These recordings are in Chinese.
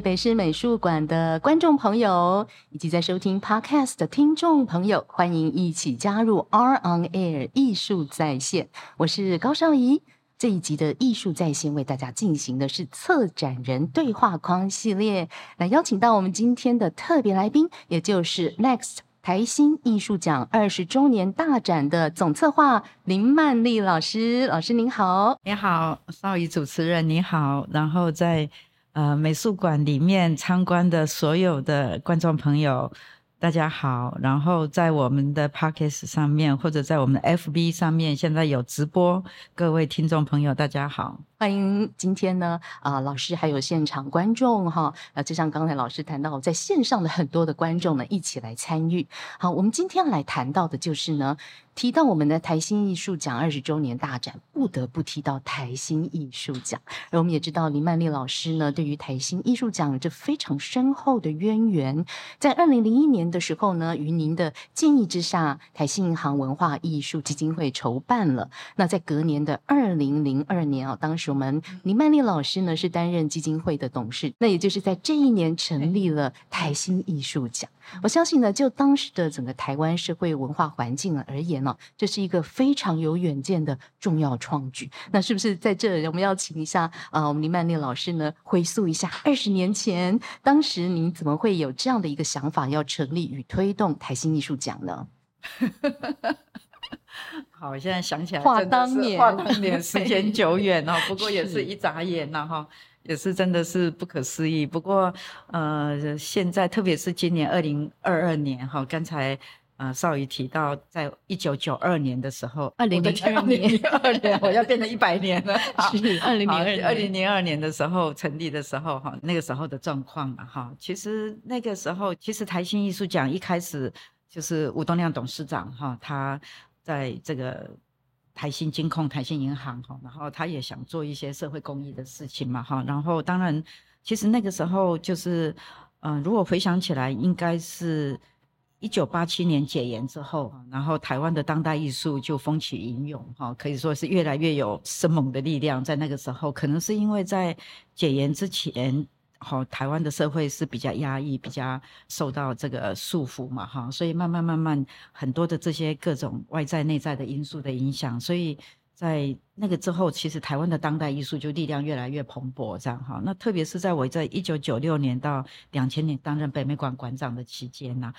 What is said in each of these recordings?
北师美术馆的观众朋友，以及在收听 Podcast 的听众朋友，欢迎一起加入 R on Air 艺术在线。我是高少怡。这一集的艺术在线为大家进行的是策展人对话框系列，来邀请到我们今天的特别来宾，也就是 Next 台新艺术奖二十周年大展的总策划林曼丽老师。老师您好，你好，少怡主持人你好，然后在。呃，美术馆里面参观的所有的观众朋友，大家好。然后在我们的 p o c k e t 上面，或者在我们的 FB 上面，现在有直播，各位听众朋友，大家好。欢迎今天呢，啊，老师还有现场观众哈，啊，就像刚才老师谈到，在线上的很多的观众呢，一起来参与。好，我们今天来谈到的就是呢，提到我们的台新艺术奖二十周年大展，不得不提到台新艺术奖。而我们也知道林曼丽老师呢，对于台新艺术奖有着非常深厚的渊源。在二零零一年的时候呢，于您的建议之下，台新银行文化艺术基金会筹办了。那在隔年的二零零二年啊，当时。我们林曼丽老师呢是担任基金会的董事，那也就是在这一年成立了台新艺术奖。我相信呢，就当时的整个台湾社会文化环境而言呢，这是一个非常有远见的重要创举。那是不是在这我们要请一下啊，我们林曼丽老师呢，回溯一下二十年前，当时您怎么会有这样的一个想法，要成立与推动台新艺术奖呢？好，现在想起来，话当年，话当年，时间久远哦。不过也是一眨眼呐，哈，也是真的是不可思议。不过，呃，现在特别是今年二零二二年，哈，刚才呃少宇提到，在一九九二年的时候，二零零二年，二年，我要变成一百年了。是二零零二二零零二年的时候成立的时候，哈，那个时候的状况嘛，哈，其实那个时候，其实台新艺术奖一开始就是吴东亮董事长，哈，他。在这个台新金控、台新银行哈，然后他也想做一些社会公益的事情嘛哈，然后当然，其实那个时候就是，嗯，如果回想起来，应该是一九八七年解严之后，然后台湾的当代艺术就风起云涌哈，可以说是越来越有生猛的力量。在那个时候，可能是因为在解严之前。好，台湾的社会是比较压抑，比较受到这个束缚嘛，哈，所以慢慢慢慢很多的这些各种外在内在的因素的影响，所以在那个之后，其实台湾的当代艺术就力量越来越蓬勃，这样哈。那特别是在我在一九九六年到两千年担任北美馆馆长的期间呢。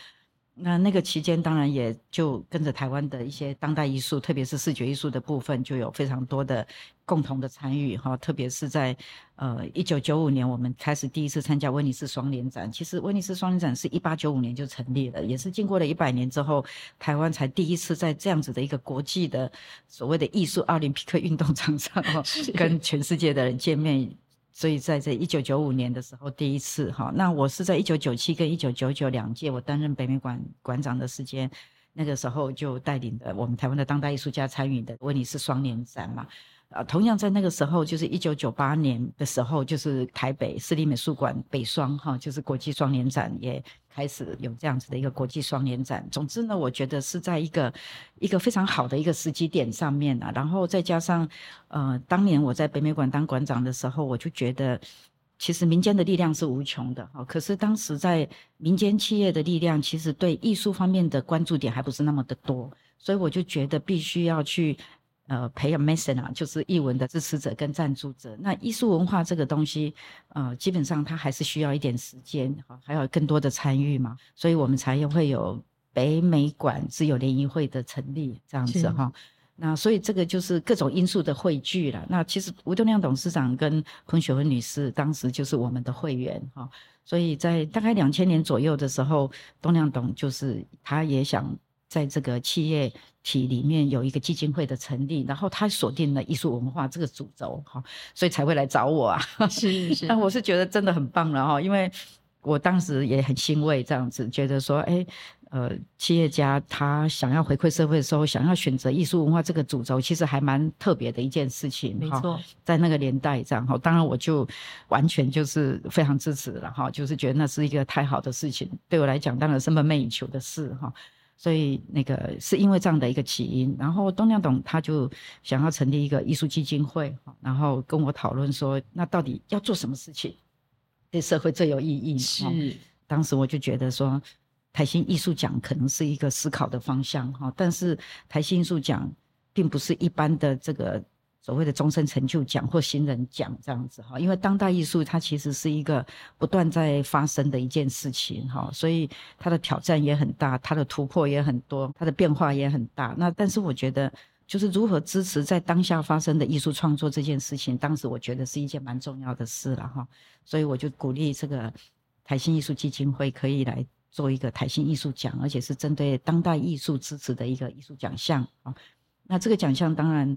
那那个期间，当然也就跟着台湾的一些当代艺术，特别是视觉艺术的部分，就有非常多的共同的参与哈。特别是在呃一九九五年，我们开始第一次参加威尼斯双年展。其实威尼斯双年展是一八九五年就成立了，也是经过了一百年之后，台湾才第一次在这样子的一个国际的所谓的艺术奥林匹克运动场上，跟全世界的人见面。所以在这一九九五年的时候，第一次哈，那我是在一九九七跟一九九九两届，我担任北美馆馆长的时间，那个时候就带领的我们台湾的当代艺术家参与的威尼斯双年展嘛。啊，同样在那个时候，就是一九九八年的时候，就是台北市立美术馆北双哈，就是国际双年展也开始有这样子的一个国际双年展。总之呢，我觉得是在一个一个非常好的一个时机点上面啊，然后再加上呃，当年我在北美馆当馆长的时候，我就觉得其实民间的力量是无穷的哈，可是当时在民间企业的力量其实对艺术方面的关注点还不是那么的多，所以我就觉得必须要去。呃，培养 mesen 啊，就是艺文的支持者跟赞助者。那艺术文化这个东西，呃，基本上它还是需要一点时间，还有更多的参与嘛，所以我们才会有北美馆自由联谊会的成立这样子哈。那所以这个就是各种因素的汇聚了。那其实吴东亮董事长跟彭雪文女士当时就是我们的会员哈，所以在大概两千年左右的时候，东亮董就是他也想。在这个企业体里面有一个基金会的成立，然后他锁定了艺术文化这个主轴，哈，所以才会来找我啊。是是，但我是觉得真的很棒了哈，因为我当时也很欣慰，这样子觉得说，哎，呃，企业家他想要回馈社会的时候，想要选择艺术文化这个主轴，其实还蛮特别的一件事情。没错，在那个年代这样哈，当然我就完全就是非常支持了哈，就是觉得那是一个太好的事情，对我来讲当然是梦寐以求的事哈。所以那个是因为这样的一个起因，然后东亮董他就想要成立一个艺术基金会，然后跟我讨论说，那到底要做什么事情？对社会最有意义。是，当时我就觉得说，台新艺术奖可能是一个思考的方向哈，但是台新艺术奖并不是一般的这个。所谓的终身成就奖或新人奖这样子哈，因为当代艺术它其实是一个不断在发生的一件事情哈，所以它的挑战也很大，它的突破也很多，它的变化也很大。那但是我觉得，就是如何支持在当下发生的艺术创作这件事情，当时我觉得是一件蛮重要的事了哈，所以我就鼓励这个台新艺术基金会可以来做一个台新艺术奖，而且是针对当代艺术支持的一个艺术奖项啊。那这个奖项当然。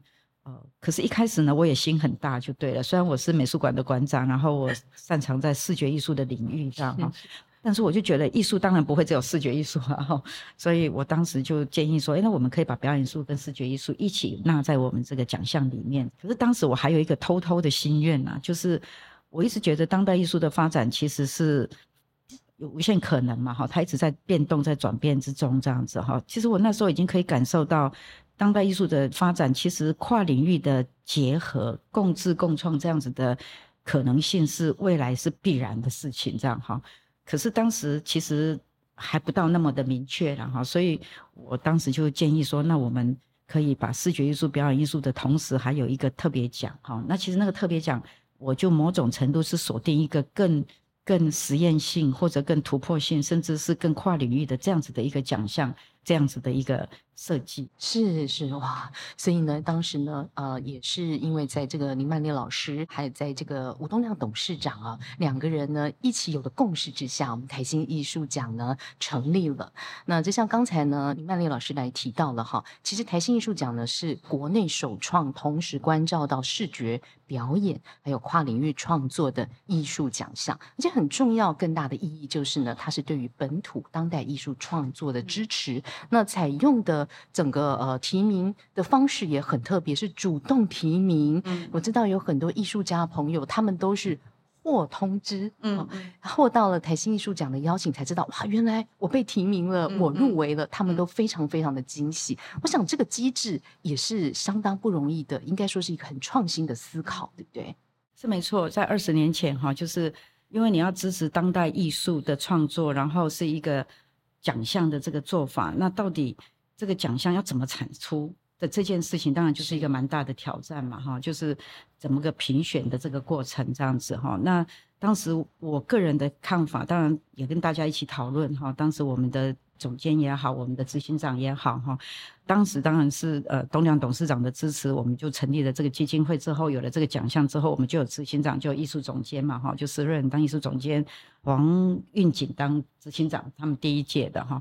可是，一开始呢，我也心很大，就对了。虽然我是美术馆的馆长，然后我擅长在视觉艺术的领域，这样哈，但是我就觉得艺术当然不会只有视觉艺术啊，哈。所以我当时就建议说，哎，那我们可以把表演艺术跟视觉艺术一起纳在我们这个奖项里面。可是当时我还有一个偷偷的心愿呐，就是我一直觉得当代艺术的发展其实是有无限可能嘛，哈，它一直在变动，在转变之中，这样子哈。其实我那时候已经可以感受到。当代艺术的发展，其实跨领域的结合、共治、共创这样子的可能性是未来是必然的事情，这样哈。可是当时其实还不到那么的明确了哈，所以我当时就建议说，那我们可以把视觉艺术、表演艺术的同时，还有一个特别奖哈。那其实那个特别奖，我就某种程度是锁定一个更。更实验性或者更突破性，甚至是更跨领域的这样子的一个奖项，这样子的一个设计，是是哇，所以呢，当时呢，呃，也是因为在这个林曼丽老师，还有在这个吴东亮董事长啊，两个人呢一起有的共识之下，我们台新艺术奖呢成立了。那就像刚才呢林曼丽老师来提到了哈，其实台新艺术奖呢是国内首创，同时关照到视觉。表演还有跨领域创作的艺术奖项，而且很重要、更大的意义就是呢，它是对于本土当代艺术创作的支持。那采用的整个呃提名的方式也很特别，是主动提名。嗯，我知道有很多艺术家朋友，他们都是。获通知，嗯，获到了台新艺术奖的邀请，才知道哇，原来我被提名了，我入围了，他们都非常非常的惊喜。我想这个机制也是相当不容易的，应该说是一个很创新的思考，对不对？是没错，在二十年前哈，就是因为你要支持当代艺术的创作，然后是一个奖项的这个做法，那到底这个奖项要怎么产出？的这件事情当然就是一个蛮大的挑战嘛，哈，就是怎么个评选的这个过程这样子哈。那当时我个人的看法，当然也跟大家一起讨论哈。当时我们的总监也好，我们的执行长也好哈，当时当然是呃东亮董事长的支持，我们就成立了这个基金会之后，有了这个奖项之后，我们就有执行长，就有艺术总监嘛，哈，就是任当艺术总监，王运锦当执行长，他们第一届的哈。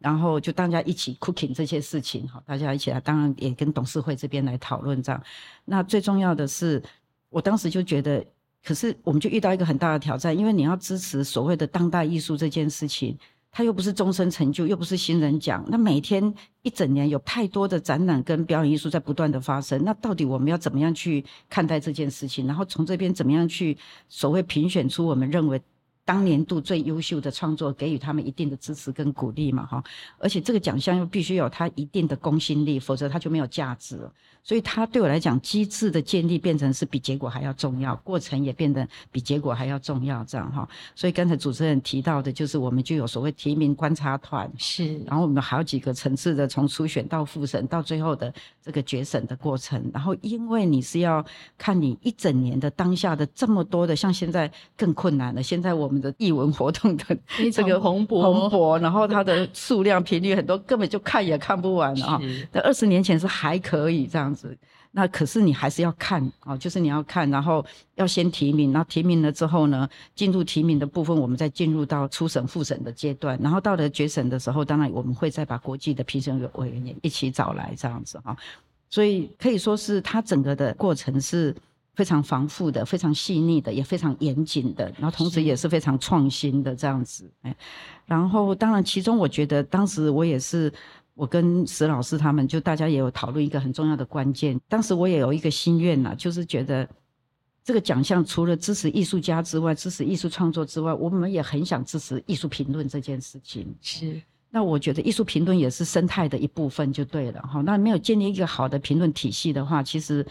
然后就大家一起 cooking 这些事情，哈，大家一起来，当然也跟董事会这边来讨论这样。那最重要的是，我当时就觉得，可是我们就遇到一个很大的挑战，因为你要支持所谓的当代艺术这件事情，他又不是终身成就，又不是新人奖，那每天一整年有太多的展览跟表演艺术在不断的发生，那到底我们要怎么样去看待这件事情？然后从这边怎么样去所谓评选出我们认为。当年度最优秀的创作，给予他们一定的支持跟鼓励嘛，哈，而且这个奖项又必须有它一定的公信力，否则它就没有价值了。所以它对我来讲，机制的建立变成是比结果还要重要，过程也变得比结果还要重要，这样哈。所以刚才主持人提到的，就是我们就有所谓提名观察团，是，然后我们好几个层次的，从初选到复审到最后的这个决审的过程。然后因为你是要看你一整年的当下的这么多的，像现在更困难了。现在我们的译文活动的这个蓬勃蓬勃，然后它的数量频率很多，根本就看也看不完啊。那二十年前是还可以这样子。那可是你还是要看啊，就是你要看，然后要先提名，然后提名了之后呢，进入提名的部分，我们再进入到初审、复审的阶段，然后到了决审的时候，当然我们会再把国际的评审委员也一起找来这样子哈。所以可以说是它整个的过程是非常繁复的、非常细腻的，也非常严谨的，然后同时也是非常创新的这样子。哎，然后当然其中我觉得当时我也是。我跟石老师他们就大家也有讨论一个很重要的关键。当时我也有一个心愿呐，就是觉得这个奖项除了支持艺术家之外，支持艺术创作之外，我们也很想支持艺术评论这件事情。是，那我觉得艺术评论也是生态的一部分，就对了哈。那没有建立一个好的评论体系的话，其实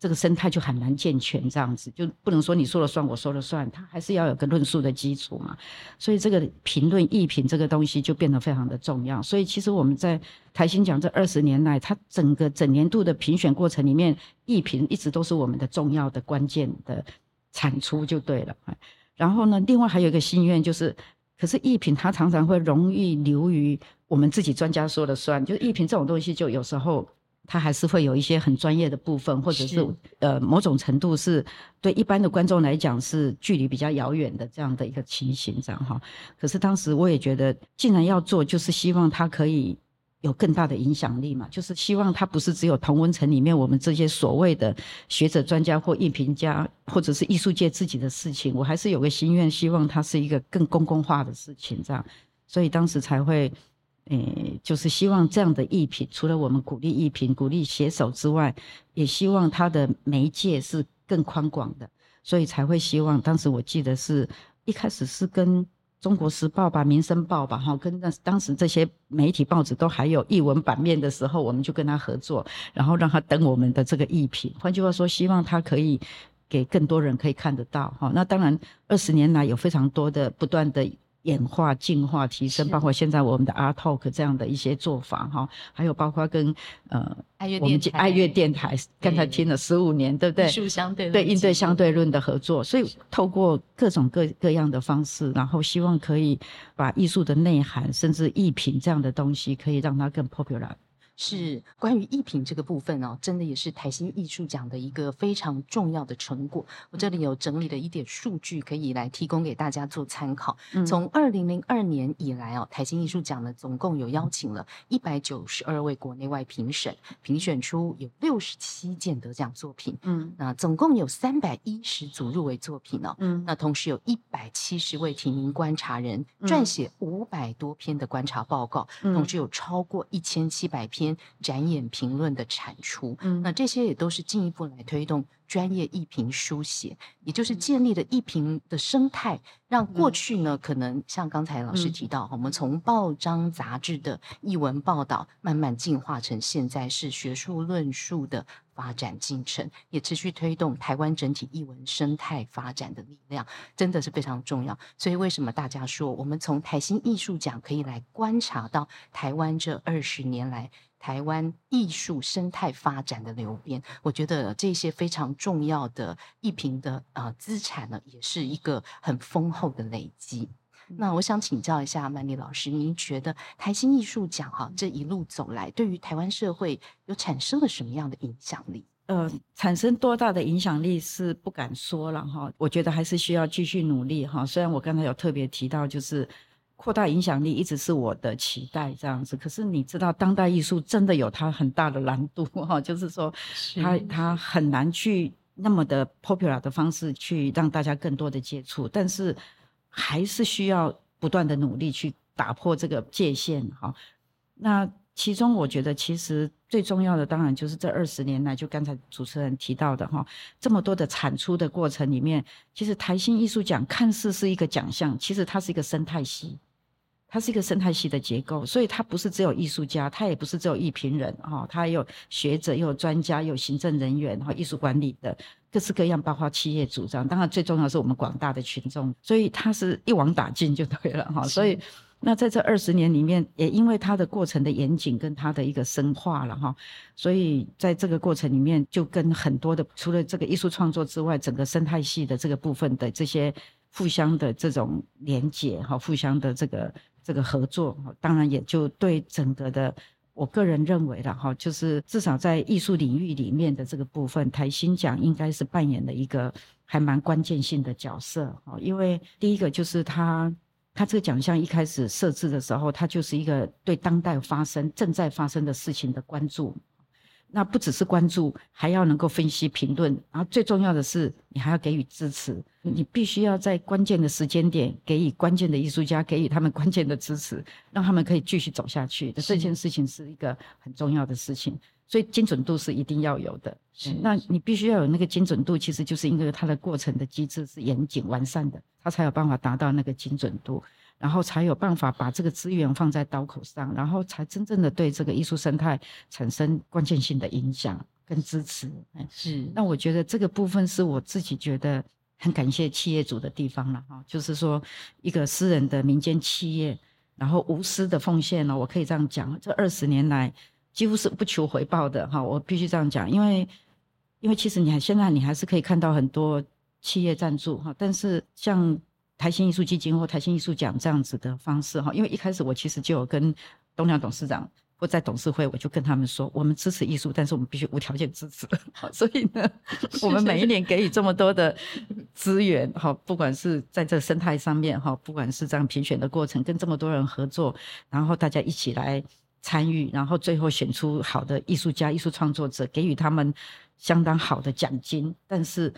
这个生态就很难健全，这样子就不能说你说了算，我说了算，它还是要有个论述的基础嘛。所以这个评论艺评这个东西就变得非常的重要。所以其实我们在台新奖这二十年来，它整个整年度的评选过程里面，艺评一直都是我们的重要的关键的产出就对了。然后呢，另外还有一个心愿就是，可是艺评它常常会容易流于我们自己专家说了算，就是艺评这种东西就有时候。它还是会有一些很专业的部分，或者是呃某种程度是对一般的观众来讲是距离比较遥远的这样的一个情形，这样哈。可是当时我也觉得，既然要做，就是希望它可以有更大的影响力嘛，就是希望它不是只有同温层里面我们这些所谓的学者、专家或艺评家，或者是艺术界自己的事情。我还是有个心愿，希望它是一个更公共化的事情，这样。所以当时才会。诶，就是希望这样的艺品，除了我们鼓励艺品、鼓励写手之外，也希望它的媒介是更宽广的，所以才会希望。当时我记得是一开始是跟中国时报吧、民生报吧，哈，跟那当时这些媒体报纸都还有译文版面的时候，我们就跟他合作，然后让他登我们的这个艺品。换句话说，希望他可以给更多人可以看得到，哈。那当然，二十年来有非常多的不断的。演化、进化、提升，包括现在我们的 Art Talk 这样的一些做法哈，还有包括跟呃我们爱乐电台刚才听了十五年，对不对？艺术相对对应对相对论的合作，所以透过各种各各样的方式，然后希望可以把艺术的内涵，甚至艺品这样的东西，可以让它更 popular。是关于艺品这个部分哦，真的也是台新艺术奖的一个非常重要的成果。我这里有整理了一点数据，可以来提供给大家做参考。从二零零二年以来哦，台新艺术奖呢总共有邀请了一百九十二位国内外评审，评选出有六十七件得奖作品。嗯，那总共有三百一十组入围作品哦。嗯，那同时有一百七十位提名观察人撰写五百多篇的观察报告，同时有超过一千七百篇。展演评论的产出，嗯，那这些也都是进一步来推动专业艺评书写，也就是建立了艺评的生态，让过去呢可能像刚才老师提到，我们从报章杂志的译文报道，慢慢进化成现在是学术论述的发展进程，也持续推动台湾整体译文生态发展的力量，真的是非常重要。所以为什么大家说，我们从台新艺术奖可以来观察到台湾这二十年来。台湾艺术生态发展的流变，我觉得这些非常重要的艺评的啊资产呢，也是一个很丰厚的累积。那我想请教一下曼丽老师，您觉得台新艺术奖哈这一路走来，对于台湾社会有产生了什么样的影响力？呃，产生多大的影响力是不敢说了哈，我觉得还是需要继续努力哈。虽然我刚才有特别提到，就是。扩大影响力一直是我的期待，这样子。可是你知道，当代艺术真的有它很大的难度哈，就是说，它它很难去那么的 popular 的方式去让大家更多的接触，但是还是需要不断的努力去打破这个界限哈。那其中我觉得，其实最重要的当然就是这二十年来，就刚才主持人提到的哈，这么多的产出的过程里面，其实台新艺术奖看似是一个奖项，其实它是一个生态系。它是一个生态系的结构，所以它不是只有艺术家，它也不是只有艺评人哈，它有学者，又有专家，有行政人员哈，艺术管理的各式各样，包括企业主张，当然最重要是我们广大的群众，所以它是一网打尽就对了哈。所以那在这二十年里面，也因为它的过程的严谨跟它的一个深化了哈，所以在这个过程里面，就跟很多的除了这个艺术创作之外，整个生态系的这个部分的这些互相的这种连结哈，互相的这个。这个合作，当然也就对整个的，我个人认为了哈，就是至少在艺术领域里面的这个部分，台新奖应该是扮演了一个还蛮关键性的角色哈。因为第一个就是他，他这个奖项一开始设置的时候，他就是一个对当代发生、正在发生的事情的关注。那不只是关注，还要能够分析评论，然后最重要的是，你还要给予支持。你必须要在关键的时间点给予关键的艺术家给予他们关键的支持，让他们可以继续走下去。这件事情是一个很重要的事情，所以精准度是一定要有的。那你必须要有那个精准度，其实就是因为它的过程的机制是严谨完善的，它才有办法达到那个精准度。然后才有办法把这个资源放在刀口上，然后才真正的对这个艺术生态产生关键性的影响跟支持。是，那我觉得这个部分是我自己觉得很感谢企业主的地方了哈，就是说一个私人的民间企业，然后无私的奉献呢，我可以这样讲，这二十年来几乎是不求回报的哈，我必须这样讲，因为因为其实你还现在你还是可以看到很多。企业赞助哈，但是像台新艺术基金或台新艺术奖这样子的方式哈，因为一开始我其实就有跟东亮董事长或在董事会，我就跟他们说，我们支持艺术，但是我们必须无条件支持。好，所以呢，我们每一年给予这么多的资源哈，不管是在这生态上面哈，不管是这样评选的过程，跟这么多人合作，然后大家一起来参与，然后最后选出好的艺术家、艺术创作者，给予他们相当好的奖金，但是。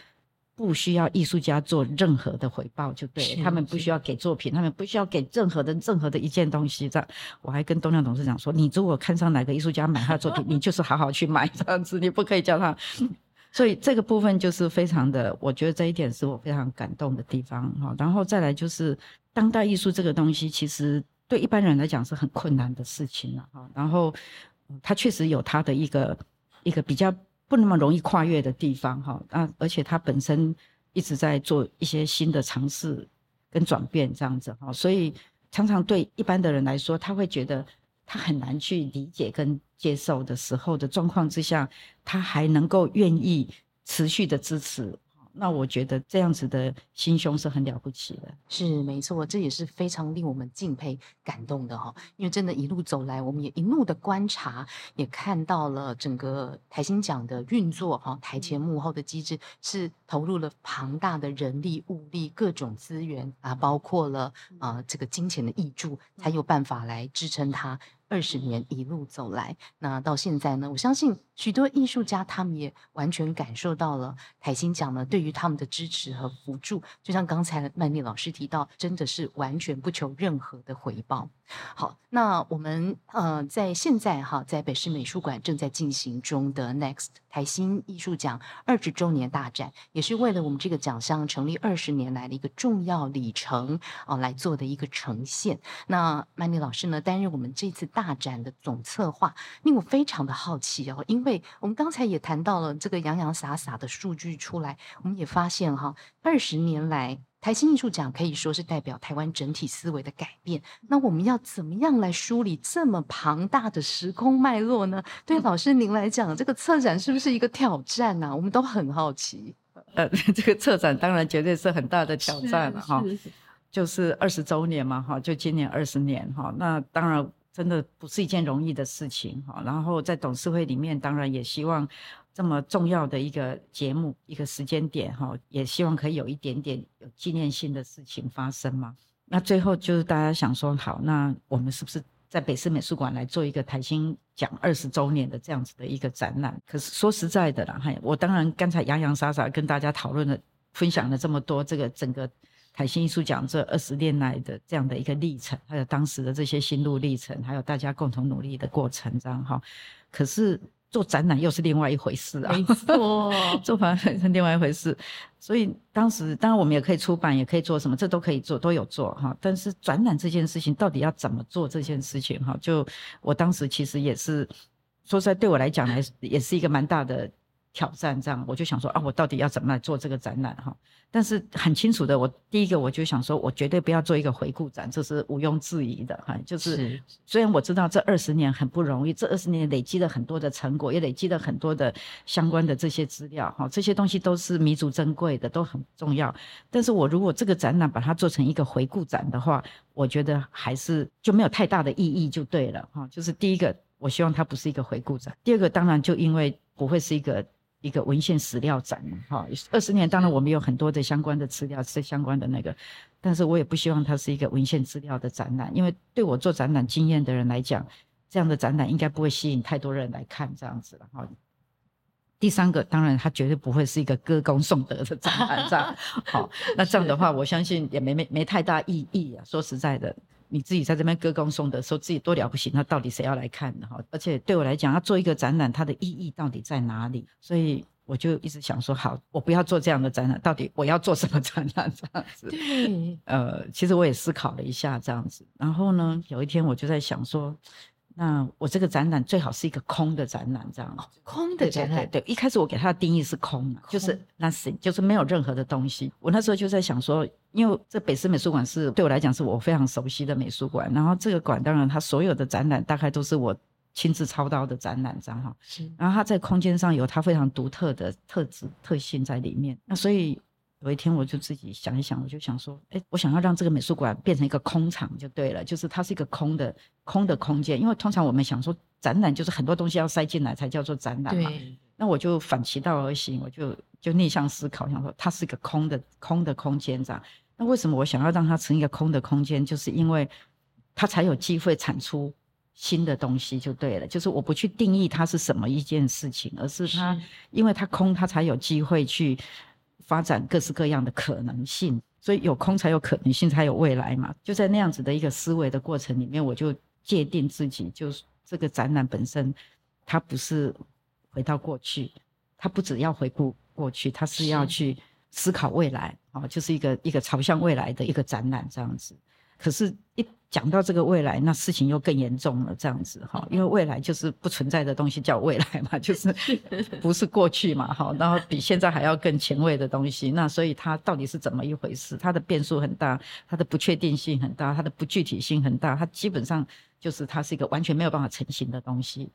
不需要艺术家做任何的回报就对，他们不需要给作品，他们不需要给任何的任何的一件东西。这样，我还跟东亮董事长说，你如果看上哪个艺术家买他的作品，你就是好好去买这样子，你不可以叫他。所以这个部分就是非常的，我觉得这一点是我非常感动的地方哈。然后再来就是当代艺术这个东西，其实对一般人来讲是很困难的事情了哈。然后它确实有它的一个一个比较。不那么容易跨越的地方，哈啊，而且他本身一直在做一些新的尝试跟转变，这样子哈，所以常常对一般的人来说，他会觉得他很难去理解跟接受的时候的状况之下，他还能够愿意持续的支持。那我觉得这样子的心胸是很了不起的，是没错，这也是非常令我们敬佩、感动的哈。因为真的，一路走来，我们也一路的观察，也看到了整个台新奖的运作哈，台前幕后的机制是投入了庞大的人力、物力、各种资源啊，包括了啊这个金钱的益助，才有办法来支撑它。二十年一路走来，那到现在呢？我相信许多艺术家他们也完全感受到了台新奖呢对于他们的支持和辅助。就像刚才曼丽老师提到，真的是完全不求任何的回报。好，那我们呃在现在哈，在北市美术馆正在进行中的 Next 台新艺术奖二十周年大展，也是为了我们这个奖项成立二十年来的一个重要里程哦来做的一个呈现。那曼丽老师呢担任我们这次大展的总策划，令我非常的好奇哦，因为我们刚才也谈到了这个洋洋洒洒的数据出来，我们也发现哈，二十年来。台新艺术奖可以说是代表台湾整体思维的改变。那我们要怎么样来梳理这么庞大的时空脉络呢？对老师您来讲，这个策展是不是一个挑战呢？我们都很好奇。呃，这个策展当然绝对是很大的挑战了哈。就是二十周年嘛哈，就今年二十年哈。那当然真的不是一件容易的事情哈。然后在董事会里面，当然也希望。这么重要的一个节目，一个时间点哈，也希望可以有一点点有纪念性的事情发生嘛。那最后就是大家想说，好，那我们是不是在北市美术馆来做一个台新奖二十周年的这样子的一个展览？可是说实在的啦，哈，我当然刚才洋洋洒洒跟大家讨论了、分享了这么多这个整个台新艺术奖这二十年来的这样的一个历程，还有当时的这些心路历程，还有大家共同努力的过程，这样哈。可是。做展览又是另外一回事啊，没错，做展览是另外一回事。所以当时当然我们也可以出版，也可以做什么，这都可以做，都有做哈。但是展览这件事情到底要怎么做这件事情哈？就我当时其实也是说实在，对我来讲来也是一个蛮大的。挑战这样，我就想说啊，我到底要怎么来做这个展览哈？但是很清楚的，我第一个我就想说，我绝对不要做一个回顾展，这是毋庸置疑的哈。就是虽然我知道这二十年很不容易，这二十年累积了很多的成果，也累积了很多的相关的这些资料哈，这些东西都是弥足珍贵的，都很重要。但是我如果这个展览把它做成一个回顾展的话，我觉得还是就没有太大的意义就对了哈。就是第一个，我希望它不是一个回顾展；第二个，当然就因为不会是一个。一个文献史料展嘛，哈，二十年当然我们有很多的相关的资料，是相关的那个，但是我也不希望它是一个文献资料的展览，因为对我做展览经验的人来讲，这样的展览应该不会吸引太多人来看这样子了，哈。第三个，当然它绝对不会是一个歌功颂德的展览，这样，好，那这样的话，我相信也没没没太大意义啊。说实在的。你自己在这边歌功颂德，说自己多了不起，那到底谁要来看呢？哈，而且对我来讲，要做一个展览，它的意义到底在哪里？所以我就一直想说，好，我不要做这样的展览，到底我要做什么展览？这样子，对，呃，其实我也思考了一下，这样子。然后呢，有一天我就在想说，那我这个展览最好是一个空的展览，这样。空的展览，对对，一开始我给它的定义是空嘛，就是 nothing，就是没有任何的东西。我那时候就在想说，因为这北师美术馆是对我来讲是我非常熟悉的美术馆，然后这个馆当然它所有的展览大概都是我亲自操刀的展览，这样哈。是然后它在空间上有它非常独特的特质特性在里面。那所以有一天我就自己想一想，我就想说，哎，我想要让这个美术馆变成一个空场就对了，就是它是一个空的空的空间。因为通常我们想说展览就是很多东西要塞进来才叫做展览嘛。那我就反其道而行，我就就逆向思考，想说它是一个空的空的空间这样。那为什么我想要让它成一个空的空间？就是因为它才有机会产出新的东西，就对了。就是我不去定义它是什么一件事情，而是它因为它空，它才有机会去发展各式各样的可能性。所以有空才有可能性，才有未来嘛。就在那样子的一个思维的过程里面，我就界定自己，就是这个展览本身，它不是回到过去，它不只要回顾过去，它是要去思考未来啊、哦，就是一个一个朝向未来的一个展览这样子。可是，一讲到这个未来，那事情又更严重了，这样子哈，因为未来就是不存在的东西叫未来嘛，就是不是过去嘛，哈，然后比现在还要更前卫的东西，那所以它到底是怎么一回事？它的变数很大，它的不确定性很大，它的不具体性很大，它基本上就是它是一个完全没有办法成型的东西。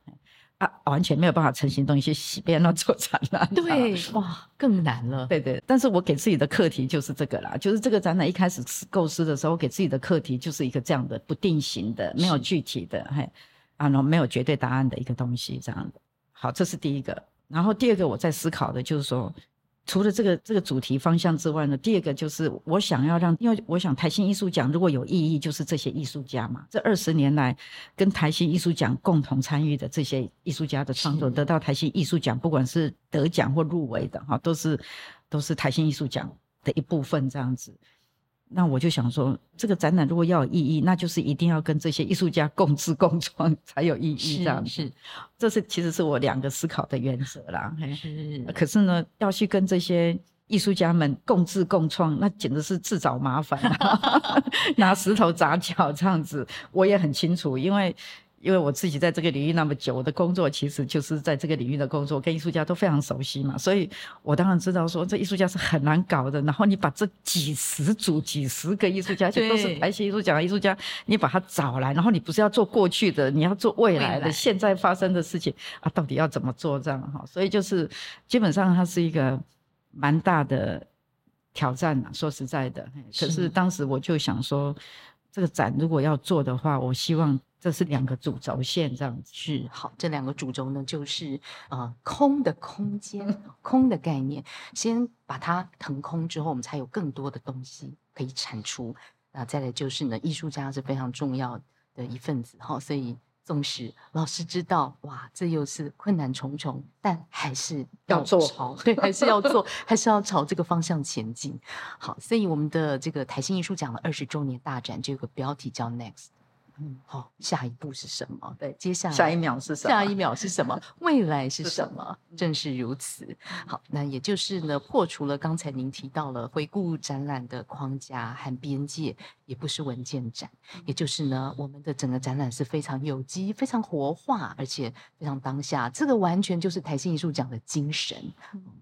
啊，完全没有办法成型的东西，洗别人要做展览，对，哇，更难了。对对，但是我给自己的课题就是这个啦，就是这个展览一开始构思的时候，给自己的课题就是一个这样的不定型的、没有具体的，嘿，啊，然后没有绝对答案的一个东西，这样的。好，这是第一个。然后第二个我在思考的就是说，除了这个这个主题方向之外呢，第二个就是我想要让，因为我想台新艺术奖如果有意义，就是这些艺术家嘛。这二十年来，跟台新艺术奖共同参与的这些艺术家的创作，得到台新艺术奖，不管是得奖或入围的哈，都是都是台新艺术奖的一部分这样子。那我就想说，这个展览如果要有意义，那就是一定要跟这些艺术家共治共创 才有意义。这样是，这是其实是我两个思考的原则啦。是，可是呢，要去跟这些艺术家们共治共创，那简直是自找麻烦，拿石头砸脚这样子。我也很清楚，因为。因为我自己在这个领域那么久，我的工作其实就是在这个领域的工作，跟艺术家都非常熟悉嘛，所以我当然知道说这艺术家是很难搞的。然后你把这几十组、几十个艺术家，就都是台新艺术奖的艺术家，你把他找来，然后你不是要做过去的，你要做未来的、现在发生的事情啊，到底要怎么做这样哈？所以就是基本上它是一个蛮大的挑战啊，说实在的。可是当时我就想说，这个展如果要做的话，我希望。这是两个主轴线，这样子是好。这两个主轴呢，就是呃空的空间，空的概念，先把它腾空之后，我们才有更多的东西可以产出。那再来就是呢，艺术家是非常重要的一份子哈。所以纵使老师知道，哇，这又是困难重重，但还是要做，对，还是要做，还是要朝这个方向前进。好，所以我们的这个台新艺术奖的二十周年大展，就有个标题叫 Next。嗯，好，下一步是什么？对，接下来下一秒是什么？下一秒是什么？未来是什么？正是如此。好，那也就是呢，破除了刚才您提到了回顾展览的框架和边界，也不是文件展，也就是呢，我们的整个展览是非常有机、非常活化，而且非常当下。这个完全就是台新艺术奖的精神，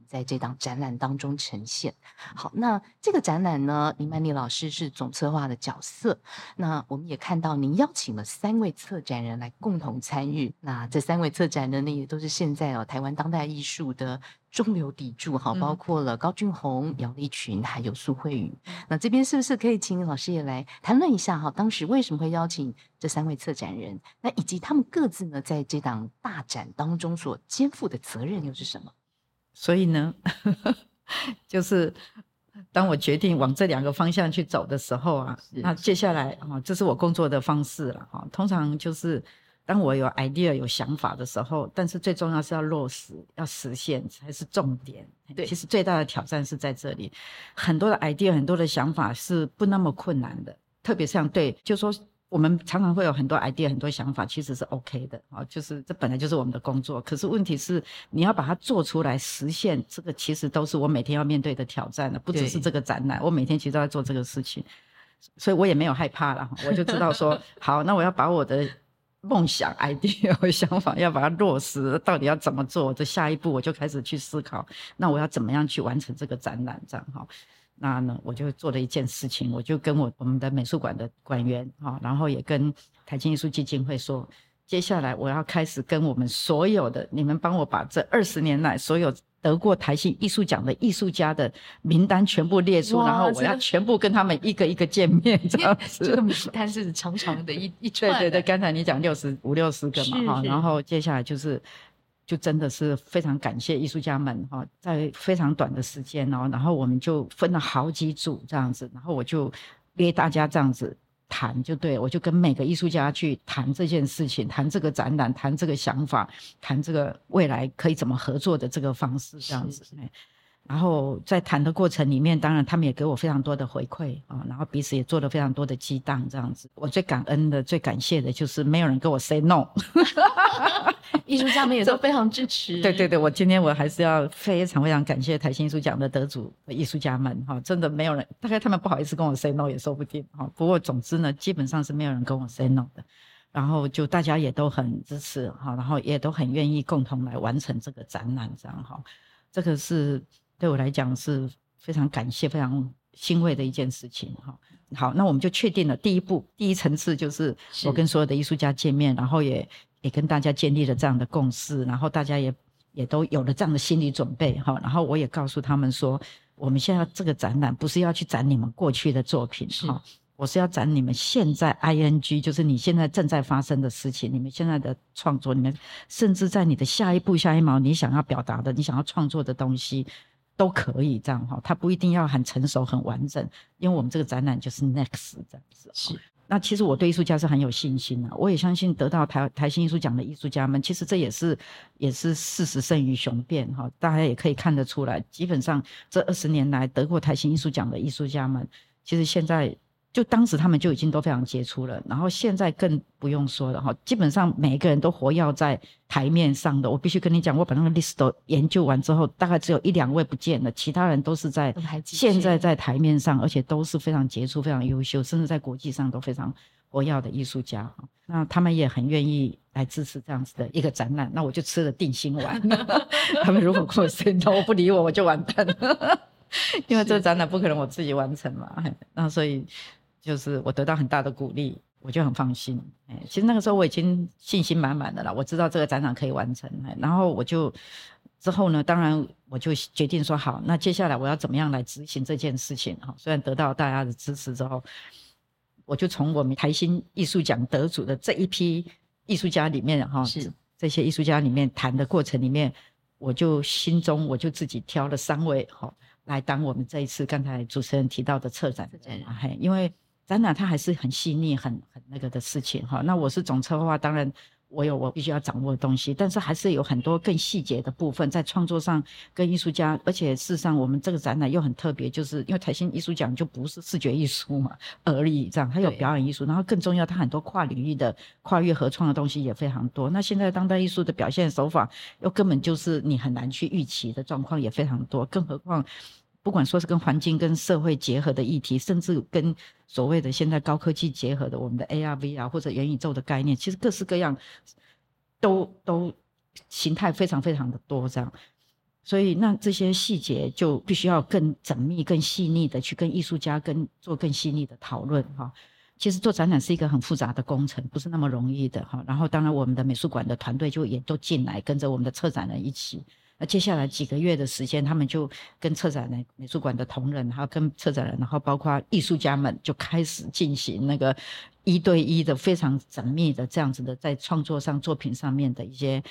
在这档展览当中呈现。好，那这个展览呢，林曼丽老师是总策划的角色。那我们也看到您要。邀请了三位策展人来共同参与，那这三位策展人呢，也都是现在哦台湾当代艺术的中流砥柱哈，包括了高俊宏、姚立群还有苏慧宇。那这边是不是可以请老师也来谈论一下哈？当时为什么会邀请这三位策展人？那以及他们各自呢，在这档大展当中所肩负的责任又是什么？所以呢，就是。当我决定往这两个方向去走的时候啊，那接下来啊，这是我工作的方式了哈。通常就是当我有 idea 有想法的时候，但是最重要是要落实、要实现才是重点。对，其实最大的挑战是在这里。很多的 idea、很多的想法是不那么困难的，特别像对，就说。我们常常会有很多 idea、很多想法，其实是 OK 的啊，就是这本来就是我们的工作。可是问题是，你要把它做出来、实现，这个其实都是我每天要面对的挑战的，不只是这个展览，我每天其实都在做这个事情，所以我也没有害怕了，我就知道说，好，那我要把我的梦想、idea 和想法要把它落实，到底要怎么做？这下一步我就开始去思考，那我要怎么样去完成这个展览？这样哈。那呢，我就做了一件事情，我就跟我我们的美术馆的馆员啊，然后也跟台青艺术基金会说，接下来我要开始跟我们所有的你们帮我把这二十年来所有得过台新艺术奖的艺术家的名单全部列出，然后我要全部跟他们一个一个见面，这样子。这个名单是长长的一一 串。对对对，刚才你讲六十五六十个嘛哈，然后接下来就是。就真的是非常感谢艺术家们哈，在非常短的时间哦，然后我们就分了好几组这样子，然后我就约大家这样子谈，就对我就跟每个艺术家去谈这件事情，谈这个展览，谈这个想法，谈这个未来可以怎么合作的这个方式这样子。然后在谈的过程里面，当然他们也给我非常多的回馈啊，然后彼此也做了非常多的激荡这样子。我最感恩的、最感谢的就是没有人跟我 say no。艺术家们也都非常支持。对对对，我今天我还是要非常非常感谢台新艺术奖的得主艺术家们哈，真的没有人，大概他们不好意思跟我 say no 也说不定哈。不过总之呢，基本上是没有人跟我 say no 的，然后就大家也都很支持哈，然后也都很愿意共同来完成这个展览这样哈。这个是对我来讲是非常感谢、非常欣慰的一件事情哈。好，那我们就确定了第一步，第一层次就是我跟所有的艺术家见面，然后也。也跟大家建立了这样的共识，然后大家也也都有了这样的心理准备哈。然后我也告诉他们说，我们现在这个展览不是要去展你们过去的作品哈，我是要展你们现在 ing，就是你现在正在发生的事情，你们现在的创作，你们甚至在你的下一步、下一毛，你想要表达的、你想要创作的东西都可以这样哈。它不一定要很成熟、很完整，因为我们这个展览就是 next 这样子是。那其实我对艺术家是很有信心的，我也相信得到台台新艺术奖的艺术家们，其实这也是也是事实胜于雄辩哈，大家也可以看得出来，基本上这二十年来得过台新艺术奖的艺术家们，其实现在。就当时他们就已经都非常杰出了，然后现在更不用说了哈，基本上每一个人都活跃在台面上的。我必须跟你讲，我把那个 list 都研究完之后，大概只有一两位不见了，其他人都是在现在在台面上，而且都是非常杰出、非常优秀，甚至在国际上都非常活跃的艺术家。那他们也很愿意来支持这样子的一个展览，那我就吃了定心丸。他们如果跟我 say no 不理我，我就完蛋了，因为这个展览不可能我自己完成嘛。那所以。就是我得到很大的鼓励，我就很放心。哎，其实那个时候我已经信心满满的了，我知道这个展览可以完成。然后我就之后呢，当然我就决定说好，那接下来我要怎么样来执行这件事情？哈，虽然得到大家的支持之后，我就从我们台新艺术奖得主的这一批艺术家里面，哈，是这些艺术家里面谈的过程里面，我就心中我就自己挑了三位，哈，来当我们这一次刚才主持人提到的策展人，嘿，因为。展览它还是很细腻、很很那个的事情哈。那我是总策划，当然我有我必须要掌握的东西，但是还是有很多更细节的部分在创作上跟艺术家。而且事实上，我们这个展览又很特别，就是因为台新艺术奖就不是视觉艺术嘛而已，这样它有表演艺术，然后更重要，它很多跨领域的跨越合创的东西也非常多。那现在当代艺术的表现手法又根本就是你很难去预期的状况也非常多，更何况。不管说是跟环境、跟社会结合的议题，甚至跟所谓的现在高科技结合的我们的 AR、VR 或者元宇宙的概念，其实各式各样，都都形态非常非常的多，这样。所以那这些细节就必须要更缜密、更细腻的去跟艺术家跟做更细腻的讨论哈。其实做展览是一个很复杂的工程，不是那么容易的哈。然后当然我们的美术馆的团队就也都进来，跟着我们的策展人一起。那接下来几个月的时间，他们就跟策展人、美术馆的同仁，还有跟策展人，然后包括艺术家们，就开始进行那个一对一的非常缜密的这样子的在创作上、作品上面的一些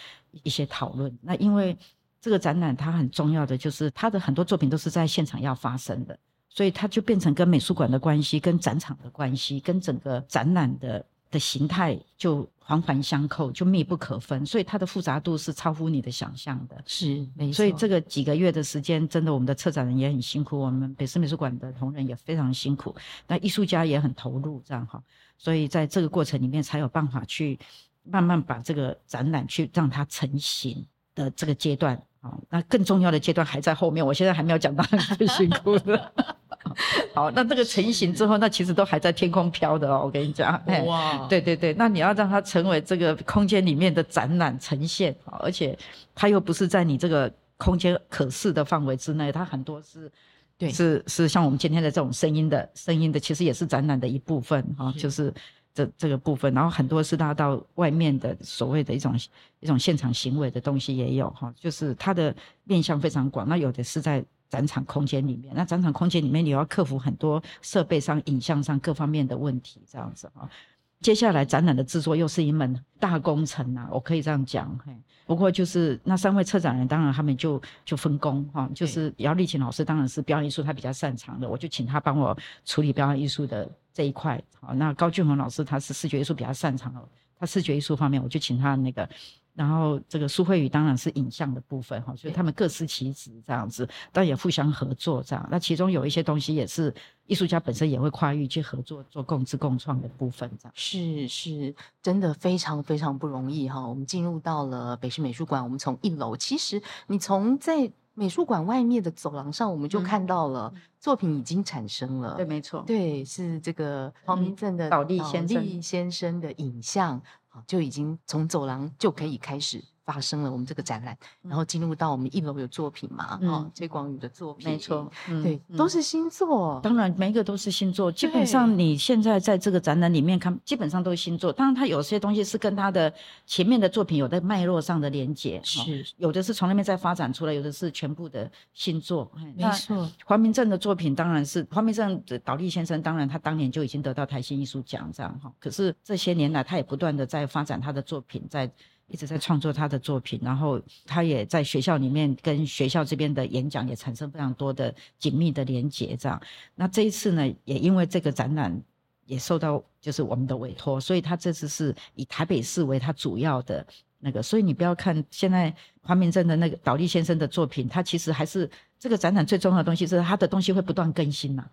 一些讨论。那因为这个展览它很重要的就是它的很多作品都是在现场要发生的，所以它就变成跟美术馆的关系、跟展场的关系、跟整个展览的的形态就环环相扣，就密不可分，所以它的复杂度是超乎你的想象的。是，没错。所以这个几个月的时间，真的我们的策展人也很辛苦，我们北师美术馆的同仁也非常辛苦，那艺术家也很投入，这样哈。所以在这个过程里面，才有办法去慢慢把这个展览去让它成型的这个阶段啊。那更重要的阶段还在后面，我现在还没有讲到 最辛苦的。好，那这个成型之后，那其实都还在天空飘的哦。我跟你讲，哇，对对对，那你要让它成为这个空间里面的展览呈现，而且它又不是在你这个空间可视的范围之内，它很多是，对，是是像我们今天的这种声音的声音的，其实也是展览的一部分哈，就是这这个部分，然后很多是拉到外面的所谓的一种一种现场行为的东西也有哈，就是它的面向非常广，那有的是在。展场空间里面，那展场空间里面，你要克服很多设备上、影像上各方面的问题，这样子啊。接下来展览的制作又是一门大工程啊，我可以这样讲。嘿，不过就是那三位策展人，当然他们就就分工哈，就是姚丽琴老师当然是表演艺术他比较擅长的，我就请他帮我处理表演艺术的这一块。好，那高俊宏老师他是视觉艺术比较擅长的，他视觉艺术方面，我就请他那个。然后这个苏慧宇当然是影像的部分哈，所以他们各司其职这样子，但也互相合作这样。那其中有一些东西也是艺术家本身也会跨域去合作做共治共创的部分这样。是是，真的非常非常不容易哈。我们进入到了北市美术馆，我们从一楼，其实你从在美术馆外面的走廊上，我们就看到了作品已经产生了。对，没错，对，是这个黄明正的倒立先生先生的影像。就已经从走廊就可以开始发生了我们这个展览，然后进入到我们一楼有作品嘛，哦，崔广宇的作品，没错，对，都是新作，当然每一个都是新作，基本上你现在在这个展览里面看，基本上都是新作，当然它有些东西是跟他的前面的作品有在脉络上的连接，是。有的是从那边再发展出来，有的是全部的新作，没错。黄明正的作品当然是黄明正的倒立先生，当然他当年就已经得到台新艺术奖这样哈，可是这些年来他也不断的在发展他的作品，在。一直在创作他的作品，然后他也在学校里面跟学校这边的演讲也产生非常多的紧密的连结。这样，那这一次呢，也因为这个展览也受到就是我们的委托，所以他这次是以台北市为他主要的那个。所以你不要看现在黄明正的那个倒立先生的作品，他其实还是这个展览最重要的东西是他的东西会不断更新呐。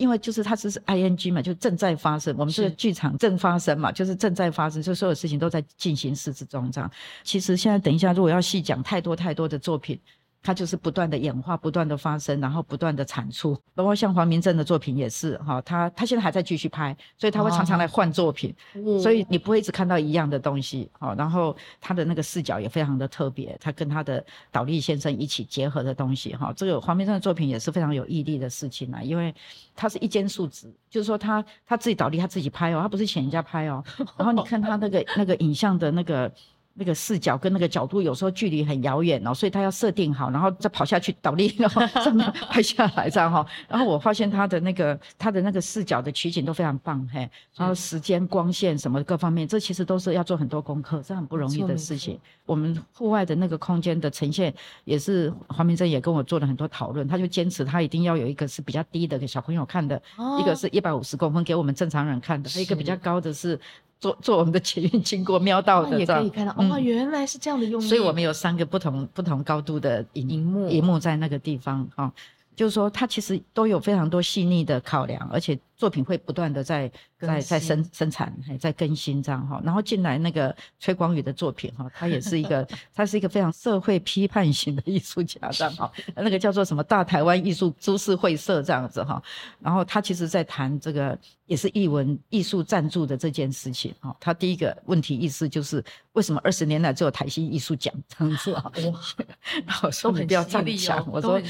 因为就是它只是 I N G 嘛，就正在发生。我们这个剧场正发生嘛，就是正在发生，就所有事情都在进行式之中这样。其实现在等一下，如果要细讲太多太多的作品。它就是不断的演化，不断的发生，然后不断的产出。包括像黄明正的作品也是哈，他他现在还在继续拍，所以他会常常来换作品，所以你不会一直看到一样的东西。好，然后他的那个视角也非常的特别，他跟他的倒立先生一起结合的东西哈。这个黄明正的作品也是非常有毅力的事情啊，因为他是一间数值，就是说他他自己倒立，他自己拍哦，他不是请人家拍哦。然后你看他那个那个影像的那个。那个视角跟那个角度有时候距离很遥远哦，所以他要设定好，然后再跑下去倒立，然后这么拍下来这样哈。然后我发现他的那个他的那个视角的取景都非常棒嘿，然后时间、光线什么各方面，这其实都是要做很多功课，这很不容易的事情。我们户外的那个空间的呈现也是黄明正也跟我做了很多讨论，他就坚持他一定要有一个是比较低的给小朋友看的，一个是一百五十公分给我们正常人看的，一个比较高的是。做做我们的捷运经过瞄到的，也可以看到哦，原来是这样的用意。所以我们有三个不同不同高度的荧幕，荧幕在那个地方哦，就是说它其实都有非常多细腻的考量，而且。作品会不断的在在在生生产，还在更新这样哈。然后进来那个崔光宇的作品哈，他也是一个，他是一个非常社会批判型的艺术家这样哈。那个叫做什么大台湾艺术株式会社这样子哈。然后他其实在谈这个也是艺文艺术赞助的这件事情哈。他第一个问题意思就是为什么二十年来只有台新艺术奖这样子啊？然后说你不要这样讲，我说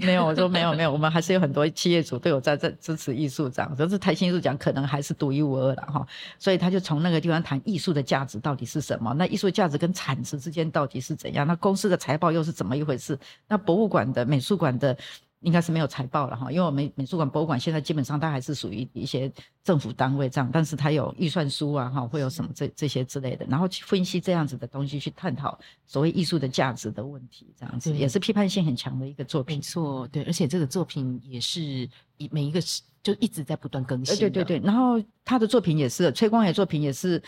没有，我说没有没有，我们还是有很多企业主都有在在支持艺术这样。可是台新艺术奖可能还是独一无二的哈，所以他就从那个地方谈艺术的价值到底是什么？那艺术价值跟产值之间到底是怎样？那公司的财报又是怎么一回事？那博物馆的、美术馆的。应该是没有财报了哈，因为我们美术馆、博物馆现在基本上它还是属于一些政府单位这样，但是它有预算书啊哈，会有什么这这些之类的，然后去分析这样子的东西，去探讨所谓艺术的价值的问题，这样子也是批判性很强的一个作品。没错，对，而且这个作品也是一每一个是就一直在不断更新。对对对，然后他的作品也是崔光野作品也是。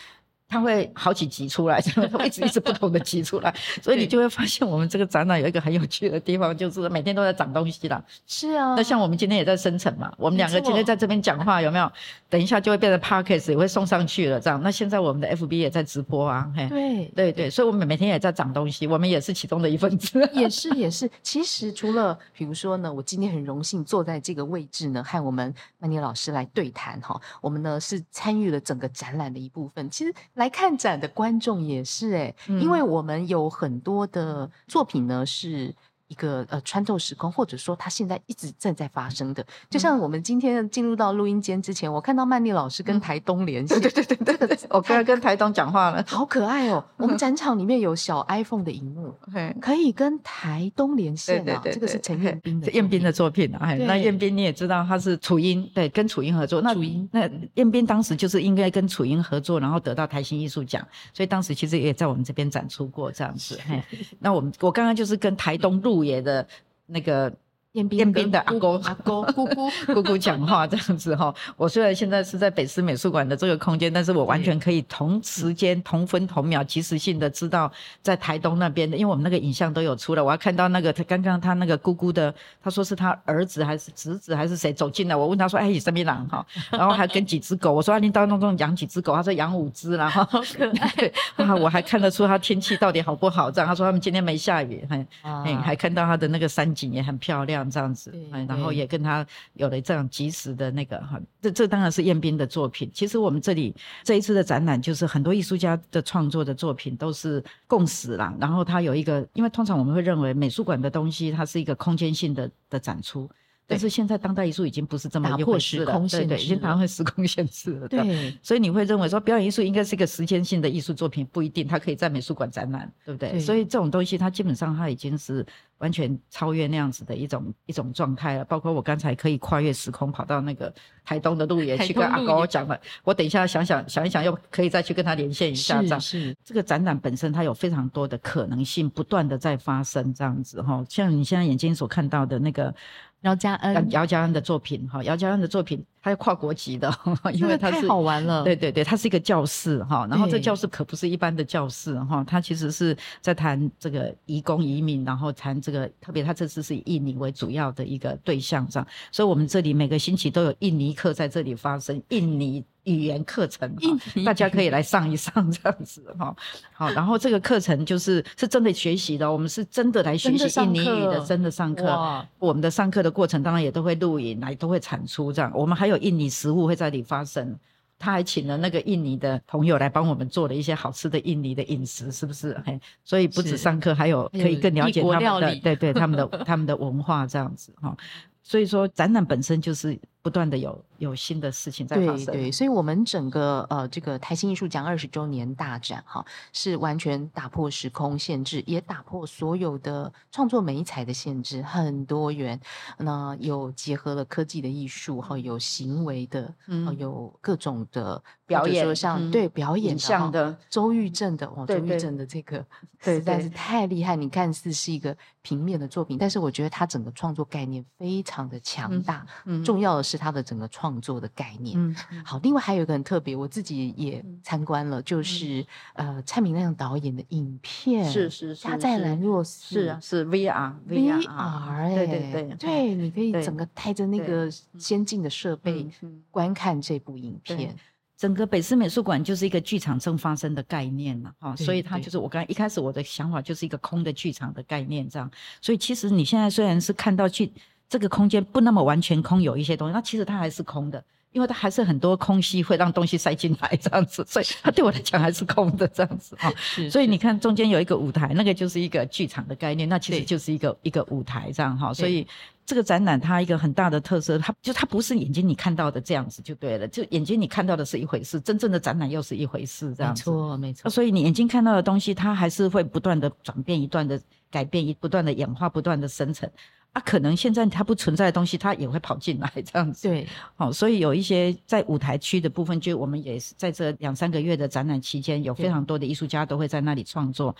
它会好几集出来，这样会一直一直不同的集出来，所以你就会发现我们这个展览有一个很有趣的地方，就是每天都在长东西啦。是啊，那像我们今天也在生成嘛，我们两个今天在这边讲话，有没有？等一下就会变成 podcast，也会送上去了，这样。那现在我们的 FB 也在直播啊，嘿，对对对，所以我们每天也在长东西，我们也是其中的一份子。也是也是，其实除了比如说呢，我今天很荣幸坐在这个位置呢，和我们曼妮老师来对谈哈。我们呢是参与了整个展览的一部分。其实来看展的观众也是哎、嗯因为我们有很多的作品呢是。一个呃穿透时空，或者说它现在一直正在发生的，就像我们今天进入到录音间之前，我看到曼丽老师跟嗯台东连 线，对对对对对，我刚刚跟台东讲话了。好可爱哦！我们展场里面有小 iPhone 的荧幕，嘿可以跟台东连线啊。对对对，这个是陈彦斌的彦斌的作作品啊。嘿对那彦斌你也知道他是楚英，对，跟楚英合作。那楚英那彦斌当时就是应该跟楚英合作，然后得到台新艺术奖，所以当时其实也在我们这边展出过这样子。嘿，那我们我刚刚就是跟台东路野的那个彦斌彦斌的阿公阿公姑姑 姑姑讲话这样子哈。我虽然现在是在北师美术馆的这个空间，但是我完全可以同时间、同分同秒、及时性的知道在台东那边的，因为我们那个影像都有出来。我要看到那个他刚刚他那个姑姑的，他说是他儿子还是侄子还是谁走进来，我问他说：“哎，你什么人哈？”然后还跟几只狗，我说：“啊，你到那种养几只狗？”他说：“养五只。”然后好可 爱我还看得出他天气到底好不好。这样他说他们今天没下雨，还。还看到他的那个山景也很漂亮，这样子然后也跟他有了这样及时的那个哈，这这当然是彦斌的作品。其实我们这里这一次的展览，就是很多艺术家的创作的作品都是共识啦。然后他有一个，因为通常我们会认为美术馆的东西它是一个空间性的的展出。但是现在当代艺术已经不是这么一回事了时空对对，已经打破时空限制了。对所以你会认为说表演艺术应该是一个时间性的艺术作品，不一定它可以在美术馆展览，对不对？对所以这种东西它基本上它已经是完全超越那样子的一种一种状态了。包括我刚才可以跨越时空跑到那个台东的路野去跟阿高讲了，我等一下想想想一想，又可以再去跟他连线一下这样。是是，这个展览本身它有非常多的可能性，不断的在发生这样子哈。像你现在眼睛所看到的那个姚嘉恩姚，姚家恩的作品哈，姚家恩的作品它是跨国籍的，因为它这个太是好玩了，对对对，它是一个教室哈，然后这教室可不是一般的教室哈，它其实是在谈这个移工移民，然后谈这个特别，它这次是以印尼为主要的一个对象上，所以我们这里每个星期都有印尼课在这里发生，印尼语言课程大家可以来上一上这样子哈。好，然后这个课程就是是真的学习的，我们是真的来学习印尼语的，真的上课。我们的上课的过程当然也都会录影来，都会产出这样。我们还有印尼食物会在里发生。他还请了那个印尼的朋友来帮我们做了一些好吃的印尼的饮食，是不是？嘿，所以不止上课，还有可以更了解他们的，对对，他们的他们的文化这样子哈。所以说，展览本身就是不断的有有新的事情在发生。对对，所以我们整个呃这个台新艺术奖二十周年大展哈，是完全打破时空限制，也打破所有的创作美彩的限制，很多元。那有结合了科技的艺术哈，有行为的，呃嗯有各种的表演说像、嗯对表演像的周玉正的哦，周玉正的这个实在是太厉害。你看似是一个平面的作品，但是我觉得他整个创作概念非常的强嗯大。嗯重要的是他的整个创作的概念。嗯，好，另外还有一个很特别，我自己也嗯。参观了，就是、呃蔡明亮导演的影片，是是是他在是兰若寺是啊，是 VR VR 对对对对，你可以整个带着那对个先进的设备观看这部影片，整个北师美术馆就是一个剧场正发生的概念了哈，对所以它就。是我刚才一开始我的想法就是一个空的剧场的概念这样，所以其实你现在虽然是看到去这个空间不那么完全空，有一些东西，那其实它还是空的。因为它还是很多空隙会让东西塞进来这样子，所以它对我来讲还是空的这样子哈。是所以你看中间有一个舞台，那个就是一个剧场的概念，那其实就是一个一个舞台这样哈。所以这个展览它一个很大的特色，它就它不是眼睛你看到的这样子就对了，就眼睛你看到的是一回事，真正的展览又是一回事这没样子。错没错，所以你眼睛看到的东西，它还是会不断的转变，一段的改变，一不断的演化，不断的生成。啊，可能现在它不存在的东西，它也会跑进来这样子。对好、所以有一些在舞台区的部分，就我们也是在这两三个月的展览期间，有非常多的艺术家都会在那里创作，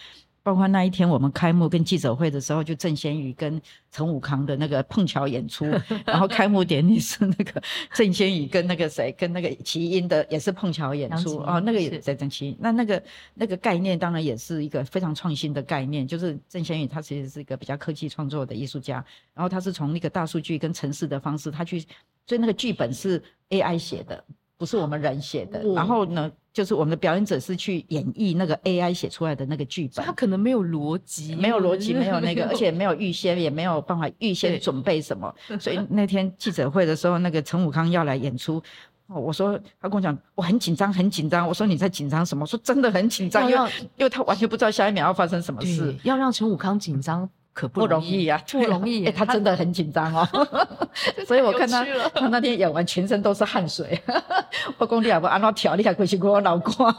包括那一天我们开幕跟记者会的时候，就郑先宇跟陈武康的那个碰巧演出，然后开幕典礼是那个郑先宇跟那个谁跟那个齐音的也是碰巧演出哦，那个也在郑齐，那那个那个概念当然也是一个非常创新的概念，就是郑先宇他其实是一个比较科技创作的艺术家，然后他是从那个大数据跟城市的方式，他去，所以那个剧本是 AI 写的。不是我们人写的，然后呢，就是我们的表演者是去演绎那个 AI 写出来的那个剧本，他可能没有逻辑，没有逻辑，没有那个，而且没有预先，也没有办法预先准备什么。所以那天记者会的时候，那个陈武康要来演出，我说他跟我讲，我很紧张，很紧张。我说你在紧张什么？我说真的很紧张，因为因为他完全不知道下一秒要发生什么事，要让陈武康紧张。可不容易呀，不容易。哎，他真的很紧张哦，所以我看他，他那天演完全身都是汗水。我讲你也不按照调，你还回去给我老公。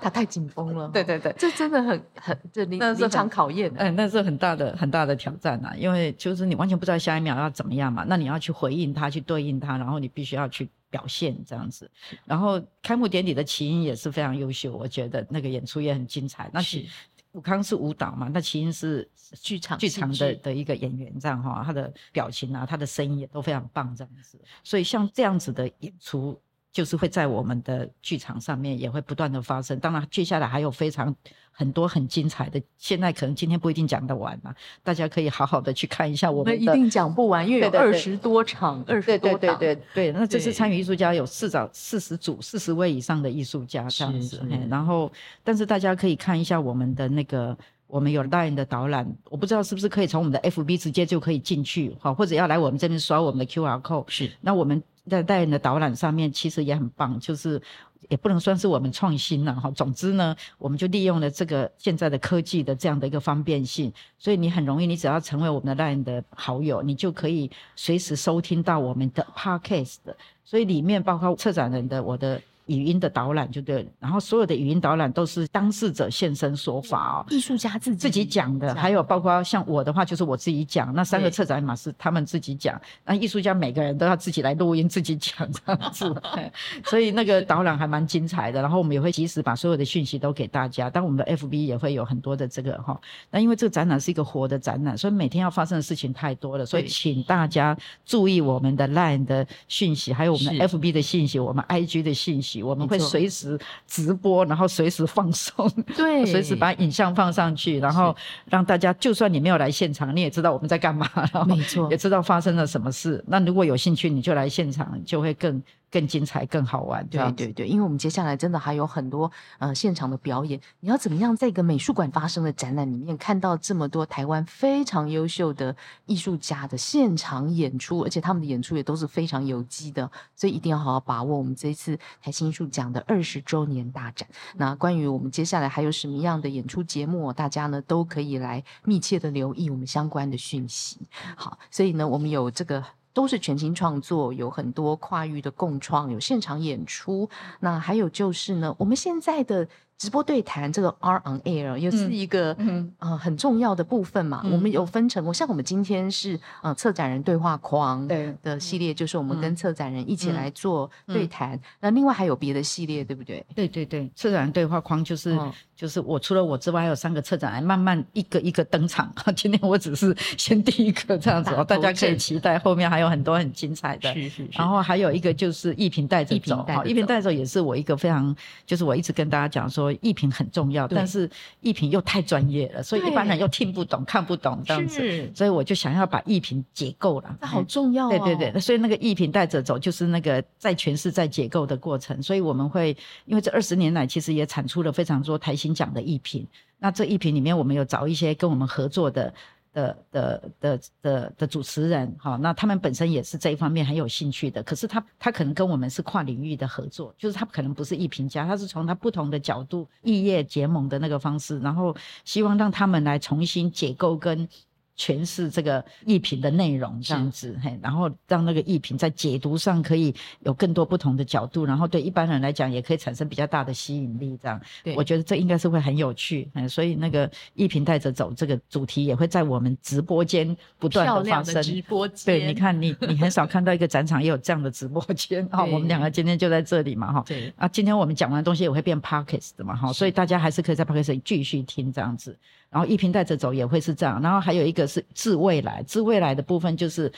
他太紧绷了。对对对，这真的很很这临临场考验。嗯，那是很大的很大的挑战啊，因为就是你完全不知道下一秒要怎么样嘛，那你要去回应他，去对应他，然后你必须要去表现这样子。然后开幕典礼的起因也是非常优秀，我觉得那个演出也很精彩。那是。武康是舞蹈嘛，那其实是剧场剧场的的一个演员，这样哈，他的表情啊，他的声音也都非常棒，这样子。所以像这样子的演出。就是会在我们的剧场上面也会不断的发生，当然接下来还有非常很多很精彩的，现在可能今天不一定讲得完嘛，大家可以好好的去看一下我们的。一定讲不完，因为有二十多场，二十多对对对对对，那这次参与艺术家有四找四十组四十位以上的艺术家这样子，然后但是大家可以看一下我们的那个。我们有 Line 的导览，我不知道是不是可以从我们的 FB 直接就可以进去，好，或者要来我们这边刷我们的 QR code。是，那我们在 Line 的导览上面其实也很棒，就是也不能算是我们创新了哈。总之呢，我们就利用了这个现在的科技的这样的一个方便性，所以你很容易，你只要成为我们的 Line 的好友，你就可以随时收听到我们的 Podcast。所以里面包括策展人的我的。语音的导览就对了，然后所有的语音导览都是当事者现身说法哦，艺术家自己自己讲的，还有包括像我的话就是我自己讲，那三个策展马是他们自己讲，那艺术家每个人都要自己来录音自己讲这样子，所以那个导览还蛮精彩的。然后我们也会及时把所有的讯息都给大家，但我们的 FB 也会有很多的这个哈。那因为这个展览是一个活的展览，所以每天要发生的事情太多了，所以请大家注意我们的 Line 的讯息，还有我们的 FB 的信息，我们 IG 的信息。我们会随时直播，然后随时放松，对，随时把影像放上去，然后让大家，就算你没有来现场，你也知道我们在干嘛，没错，也知道发生了什么事。那如果有兴趣，你就来现场，就会更。更精彩、更好玩，对对对，因为我们接下来真的还有很多呃现场的表演。你要怎么样在一个美术馆发生的展览里面看到这么多台湾非常优秀的艺术家的现场演出，而且他们的演出也都是非常有机的，所以一定要好好把握我们这一次台新艺术奖的二十周年大展。那关于我们接下来还有什么样的演出节目，大家呢都可以来密切的留意我们相关的讯息。好，所以呢，我们有这个。都是全新创作，有很多跨域的共创，有现场演出。那还有就是呢，我们现在的。直播对谈这个 R on Air 也是一个呃很重要的部分嘛。我们有分成，我像我们今天是呃策展人对话框的系列，就是我们跟策展人一起来做对谈。那另外还有别的系列，对不对？对对对，策展人对话框就是就是我除了我之外，还有三个策展人慢慢一个一个登场。今天我只是先第一个这样子，大家可以期待后面还有很多很精彩的。是是是。然后还有一个就是一品带着走，一品带着走也是我一个非常，就是我一直跟大家讲说。艺评很重要，但是艺评又太专业了，所以一般人又听不懂、看不懂这样子，所以我就想要把艺评解构了。那好重要，对对对。所以那个艺评带着走，就是那个在诠释、在解构的过程。所以我们会，因为这二十年来其实也产出了非常多台新奖的艺评。那这艺评里面，我们有找一些跟我们合作的。的的的的的主持人，哈，那他们本身也是这一方面很有兴趣的。可是他他可能跟我们是跨领域的合作，就是他可能不是艺评家，他是从他不同的角度异业结盟的那个方式，然后希望让他们来重新解构跟。诠释这个艺品的内容这样子，嘿，然后让那个艺品在解读上可以有更多不同的角度，然后对一般人来讲也可以产生比较大的吸引力。这样，我觉得这应该是会很有趣。嗯，所以那个艺品带着走这个主题也会在我们直播间不断的发生。直播间，对，你看你你很少看到一个展场也有这样的直播间 啊。我们两个今天就在这里嘛，哈。对。啊，今天我们讲完东西也会变 podcast 的嘛，哈，所以大家还是可以在 podcast 继续听这样子。然后一瓶带着走也会是这样，然后还有一个是致未来，致未来的部分就是。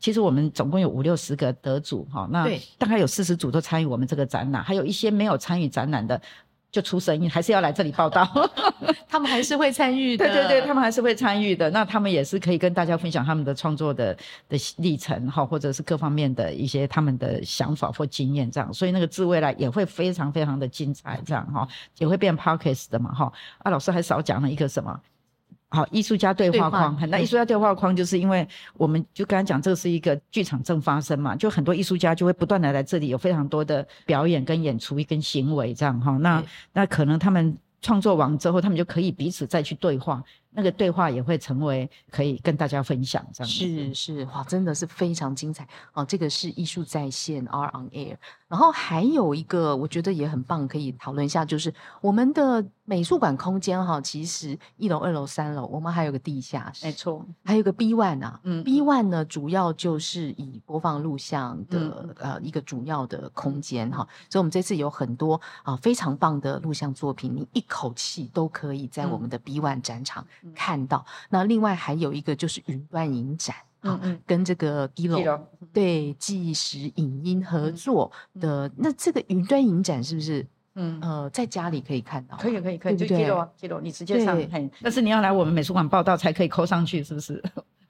其实我们总共有五六十个得主哈，那大概有四十组都参与我们这个展览，还有一些没有参与展览的就出声音，还是要来这里报道。他们还是会参与的，对对对，他们还是会参与的。那他们也是可以跟大家分享他们的创作的的历程哈，或者是各方面的一些他们的想法或经验这样。所以那个自未来也会非常非常的精彩这样哈，也会变 p o c k e t 的嘛哈。啊，老师还少讲了一个什么？好，艺术家对话框，那艺术家对话框就是因为我们就刚才讲，这个是一个剧场正发生嘛，就很多艺术家就会不断的来这里，有非常多的表演跟演出跟行为这样哈，那那可能他们创作完之后，他们就可以彼此再去对话。那个对话也会成为可以跟大家分享这样是是哇，真的是非常精彩哦！这个是艺术在线 R on Air，然后还有一个我觉得也很棒，可以讨论一下，就是我们的美术馆空间哈，其实一楼、二楼、三楼，我们还有个地下室，没错，还有个 B One 啊，嗯，B One 呢主要就是以播放录像的呃一个主要的空间哈，所以我们这次有很多啊非常棒的录像作品，你一口气都可以在我们的 B One 展场。看到。那另外还有一个就是云端影展，嗯嗯，跟这个 Gilo 对即时影音合作的，那这个云端影展是不是嗯。呃在家里可以看到？可以可以可以，就 Gilo，你直接上，但是你要来我们美术馆报道才可以扣上去，是不是？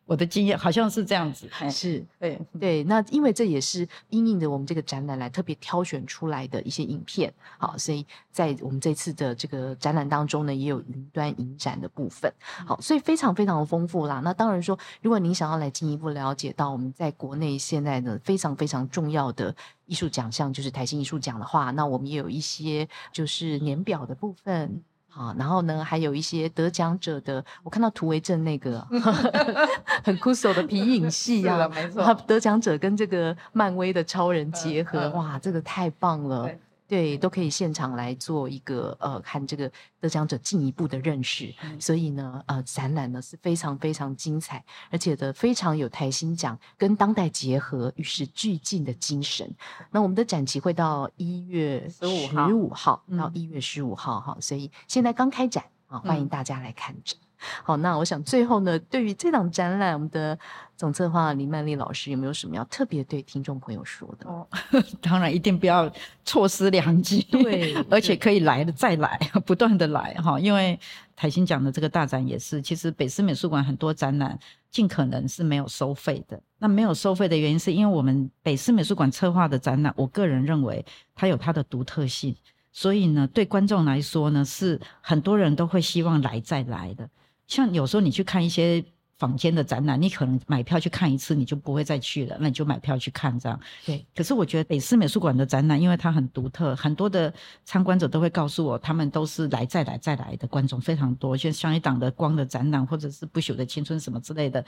我的经验好像是这样子，是对对。那因为这也是因应的我们这个展览来特别挑选出来的一些影片，好，所以在我们这次的这个展览当中呢，也有云端影展的部分，好，所以非常非常的丰富啦。那当然说，如果您想要来进一步了解到我们在国内现在的非常非常重要的艺术奖项，就是台新艺术奖的话，那我们也有一些就是年表的部分。啊，然后呢，还有一些得奖者的，我看到图为证那个 很酷手的皮影戏啊，没错，得奖者跟这个漫威的超人结合，哇，这个太棒了。对，都可以现场来做一个呃，看这个得奖者进一步的认识。所以呢，呃，展览呢是非常非常精彩，而且的非常有台新奖跟当代结合、与时俱进的精神。那我们的展期会到一月十五号到一月十五号哈，所以现在刚开展啊，欢迎大家来看展。好，那我想最后呢，对于这档展览，我们的总策划林曼丽老师有没有什么要特别对听众朋友说的？哦，当然一定不要错失良机，对，而且可以来的再来，不断的来哈。因为台新讲的这个大展也是，其实北师美术馆很多展览尽可能是没有收费的。那没有收费的原因，是因为我们北师美术馆策划的展览，我个人认为它有它的独特性，所以呢，对观众来说呢，是很多人都会希望来再来的。像有时候你去看一些坊间的展览，你可能买票去看一次，你就不会再去了，那你就买票去看这样。对。可是我觉得北师美术馆的展览，因为它很独特，很多的参观者都会告诉我，他们都是来再来再来的观众非常多。像像一档的光的展览，或者是不朽的青春什么之类的，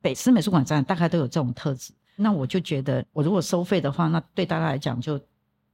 北师美术馆展览大概都有这种特质。那我就觉得，我如果收费的话，那对大家来讲就。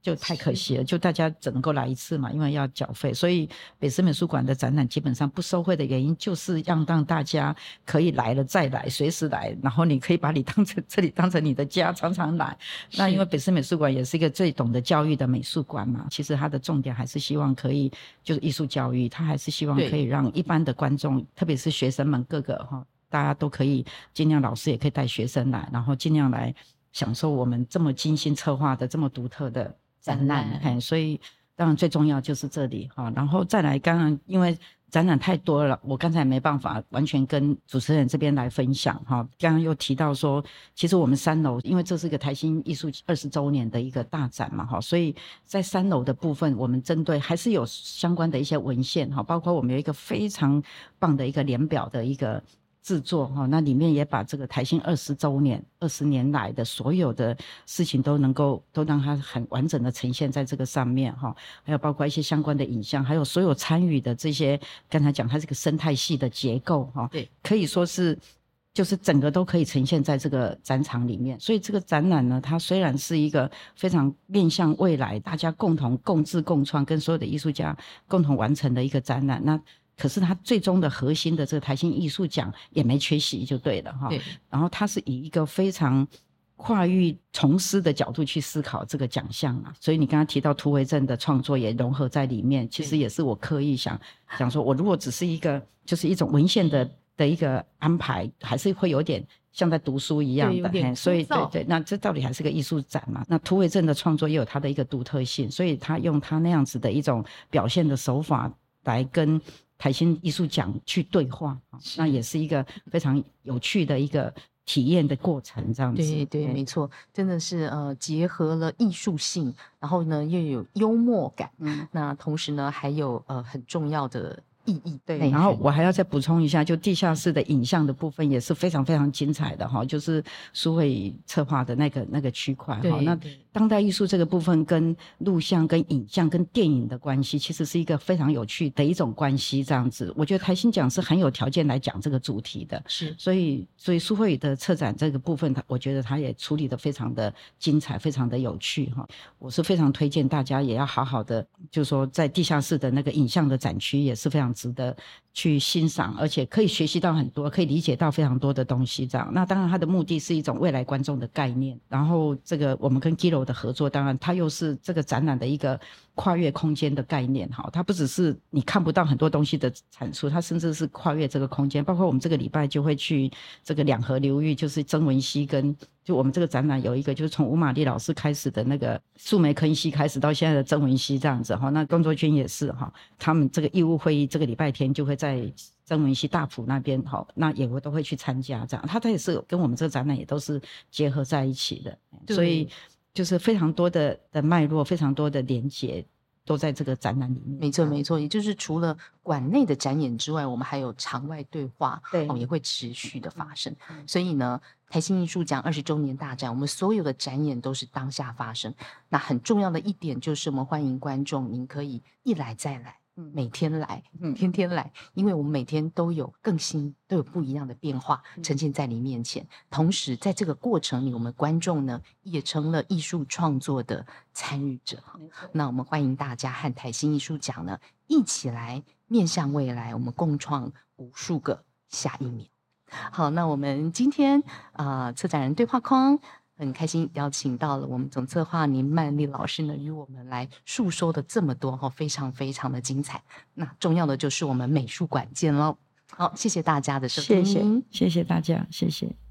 就太可惜了，就大家只能够来一次嘛，因为要缴费，所以北师美术馆的展览基本上不收费的原因，就是让让大家可以来了再来，随时来，然后你可以把你当成这里当成你的家，常常来。那因为北师美术馆也是一个最懂得教育的美术馆嘛，其实它的重点还是希望可以就是艺术教育，它还是希望可以让一般的观众，特别是学生们各个哈，大家都可以尽量，老师也可以带学生来，然后尽量来享受我们这么精心策划的这么独特的。展览，所以当然最重要就是这里哈，然后再来，刚刚因为展览太多了，我刚才没办法完全跟主持人这边来分享哈。刚刚又提到说，其实我们三楼，因为这是个台新艺术二十周年的一个大展嘛哈，所以在三楼的部分，我们针对还是有相关的一些文献哈，包括我们有一个非常棒的一个年表的一个。制作哈，那里面也把这个台新二十周年、二十年来的所有的事情都能够都让它很完整的呈现在这个上面哈，还有包括一些相关的影像，还有所有参与的这些，刚才讲它这个生态系的结构哈，对，可以说是就是整个都可以呈现在这个展场里面。所以这个展览呢，它虽然是一个非常面向未来，大家共同共治共创，跟所有的艺术家共同完成的一个展览，那。可是他最终的核心的这个台新艺术奖也没缺席，就对了哈。对。然后他是以一个非常跨域从师的角度去思考这个奖项啊。所以你刚刚提到突围症的创作也融合在里面，其实也是我刻意想想说，我如果只是一个就是一种文献的的一个安排，还是会有点。像在读书一样的，所以对对，那这到底还是个艺术展嘛？那突围症的创作也有它的一个独特性，所以他用他那样子的一种表现的手法来跟台新艺术奖去对话，那也是一个非常有趣的一个体验的过程。这样子，对对，没错，真的是呃，结合了艺术性，然后呢又有幽默感，嗯，那同时呢还有呃很重要的。意义对，然后我还要再补充一下，就地下室的影像的部分也是非常非常精彩的哈，就是苏慧策划的那个那个区块哈。那当代艺术这个部分跟录像、跟影像、跟电影的关系，其实是一个非常有趣的一种关系。这样子，我觉得台新奖是很有条件来讲这个主题的。是，所以所以苏慧的策展这个部分，他我觉得他也处理的非常的精彩，非常的有趣哈。我是非常推荐大家也要好好的，就是说在地下室的那个影像的展区也是非常。值得去欣赏，而且可以学习到很多，可以理解到非常多的东西。这样，那当然它的目的是一种未来观众的概念。然后，这个我们跟 Giro 的合作，当然它又是这个展览的一个跨越空间的概念。哈，它不只是你看不到很多东西的产出，它甚至是跨越这个空间。包括我们这个礼拜就会去这个两河流域，就是曾文熙跟。就我们这个展览有一个，就是从吴玛丽老师开始的那个树莓坑溪开始，到现在的曾文熙这样子哈。那工作圈也是哈，他们这个义务会议这个礼拜天就会在曾文熙大埔那边哈，那也会都会去参加这样。他他也是跟我们这个展览也都是结合在一起的，所以就是非常多的的脉络，非常多的连接。都在这个展览里面，没错没错，也就是除了馆内的展演之外，我们还有场外对话，对，也会持续的发生。所以呢，台新艺术奖二十周年大展，我们所有的展演都是当下发生。那很重要的一点就是，我们欢迎观众，您可以一来再来。每天来，天天来，因为我们每天都有更新，都有不一样的变化呈现在你面前。同时，在这个过程里，我们观众呢也成了艺术创作的参与者。那我们欢迎大家和台新艺术奖呢一起来面向未来，我们共创无数个下一秒。好，那我们今天啊，策展人对话框。很开心邀请到了我们总策划林曼丽老师呢，与我们来述说的这么多哈，非常非常的精彩。那重要的就是我们美术馆见喽。好，谢谢大家的收听，谢谢，谢谢大家，谢谢。